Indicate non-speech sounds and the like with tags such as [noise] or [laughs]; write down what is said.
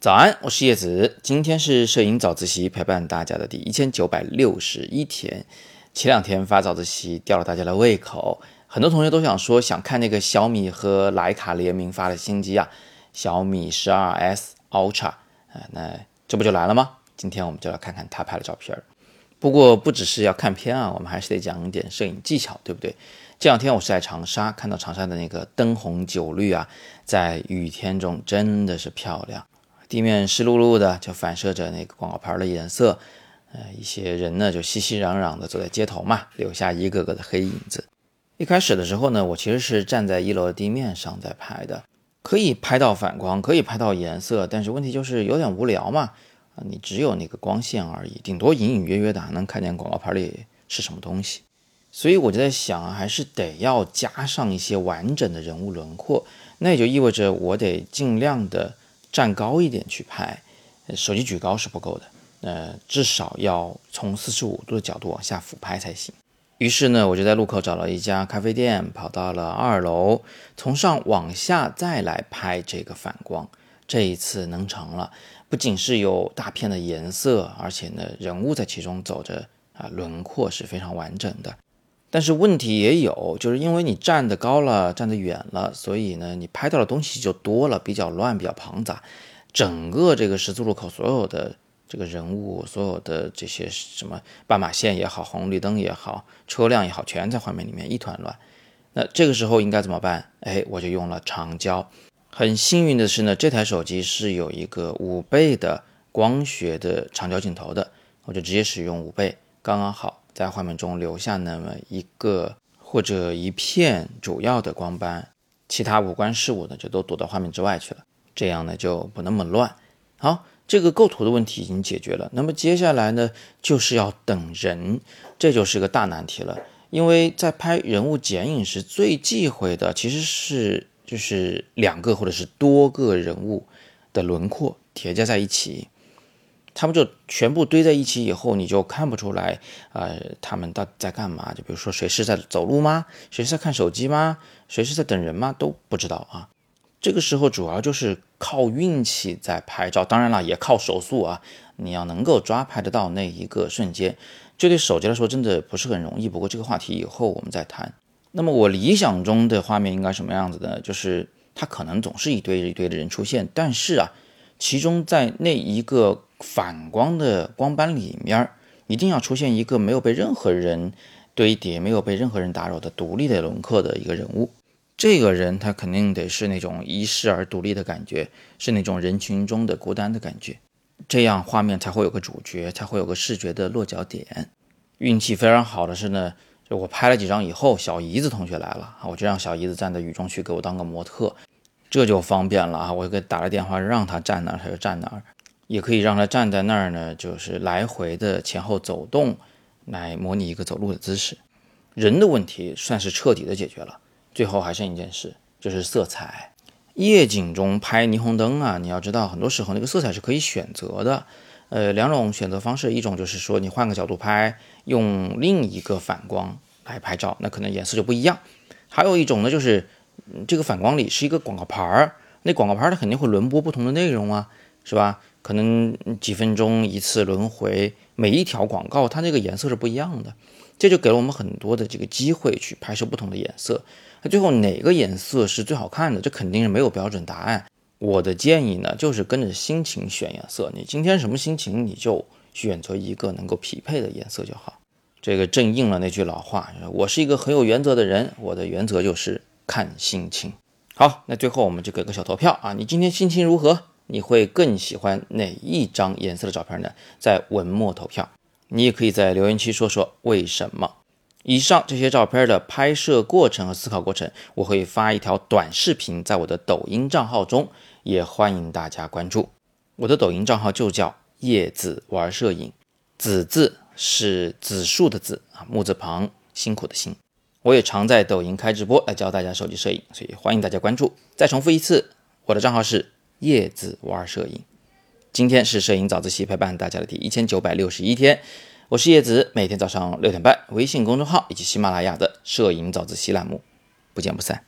早安，我是叶子。今天是摄影早自习陪伴大家的第一千九百六十一天。前两天发早自习吊了大家的胃口，很多同学都想说想看那个小米和徕卡联名发的新机啊，小米十二 S Ultra 啊，那这不就来了吗？今天我们就来看看他拍的照片。不过不只是要看片啊，我们还是得讲一点摄影技巧，对不对？这两天我是在长沙，看到长沙的那个灯红酒绿啊，在雨天中真的是漂亮。地面湿漉漉的，就反射着那个广告牌的颜色。呃，一些人呢就熙熙攘攘的走在街头嘛，留下一个个的黑影子。一开始的时候呢，我其实是站在一楼的地面上在拍的，可以拍到反光，可以拍到颜色，但是问题就是有点无聊嘛。啊，你只有那个光线而已，顶多隐隐约约的还能看见广告牌里是什么东西。所以我就在想，还是得要加上一些完整的人物轮廓，那也就意味着我得尽量的。站高一点去拍，手机举高是不够的，呃，至少要从四十五度的角度往下俯拍才行。于是呢，我就在路口找了一家咖啡店，跑到了二楼，从上往下再来拍这个反光。这一次能成了，不仅是有大片的颜色，而且呢，人物在其中走着啊，轮廓是非常完整的。但是问题也有，就是因为你站得高了，站得远了，所以呢，你拍到的东西就多了，比较乱，比较庞杂。整个这个十字路口所有的这个人物，所有的这些什么斑马线也好，红绿灯也好，车辆也好，全在画面里面一团乱。那这个时候应该怎么办？哎，我就用了长焦。很幸运的是呢，这台手机是有一个五倍的光学的长焦镜头的，我就直接使用五倍，刚刚好。在画面中留下那么一个或者一片主要的光斑，其他无关事物呢就都躲到画面之外去了，这样呢就不那么乱。好，这个构图的问题已经解决了。那么接下来呢就是要等人，这就是个大难题了。因为在拍人物剪影时，最忌讳的其实是就是两个或者是多个人物的轮廓 [laughs] 叠加在一起。他们就全部堆在一起以后，你就看不出来，呃，他们到底在干嘛？就比如说，谁是在走路吗？谁是在看手机吗？谁是在等人吗？都不知道啊。这个时候主要就是靠运气在拍照，当然了，也靠手速啊。你要能够抓拍得到那一个瞬间，这对手机来说真的不是很容易。不过这个话题以后我们再谈。那么我理想中的画面应该什么样子呢？就是它可能总是一堆一堆的人出现，但是啊，其中在那一个。反光的光斑里面一定要出现一个没有被任何人堆叠、没有被任何人打扰的独立的轮廓的一个人物。这个人他肯定得是那种遗世而独立的感觉，是那种人群中的孤单的感觉，这样画面才会有个主角，才会有个视觉的落脚点。运气非常好的是呢，就我拍了几张以后，小姨子同学来了我就让小姨子站在雨中去给我当个模特，这就方便了啊！我给打了电话，让他站那儿他就站那儿。也可以让他站在那儿呢，就是来回的前后走动，来模拟一个走路的姿势。人的问题算是彻底的解决了。最后还剩一件事，就是色彩。夜景中拍霓虹灯啊，你要知道，很多时候那个色彩是可以选择的。呃，两种选择方式，一种就是说你换个角度拍，用另一个反光来拍照，那可能颜色就不一样。还有一种呢，就是这个反光里是一个广告牌儿，那广告牌它肯定会轮播不同的内容啊，是吧？可能几分钟一次轮回，每一条广告它那个颜色是不一样的，这就给了我们很多的这个机会去拍摄不同的颜色。那最后哪个颜色是最好看的？这肯定是没有标准答案。我的建议呢，就是跟着心情选颜色。你今天什么心情，你就选择一个能够匹配的颜色就好。这个正应了那句老话：我是一个很有原则的人，我的原则就是看心情。好，那最后我们就给个小投票啊，你今天心情如何？你会更喜欢哪一张颜色的照片呢？在文末投票，你也可以在留言区说说为什么。以上这些照片的拍摄过程和思考过程，我会发一条短视频在我的抖音账号中，也欢迎大家关注。我的抖音账号就叫叶子玩摄影，子字是子树的子啊，木字旁，辛苦的辛。我也常在抖音开直播来教大家手机摄影，所以欢迎大家关注。再重复一次，我的账号是。叶子玩摄影，今天是摄影早自习陪伴大家的第一千九百六十一天，我是叶子，每天早上六点半，微信公众号以及喜马拉雅的摄影早自习栏目，不见不散。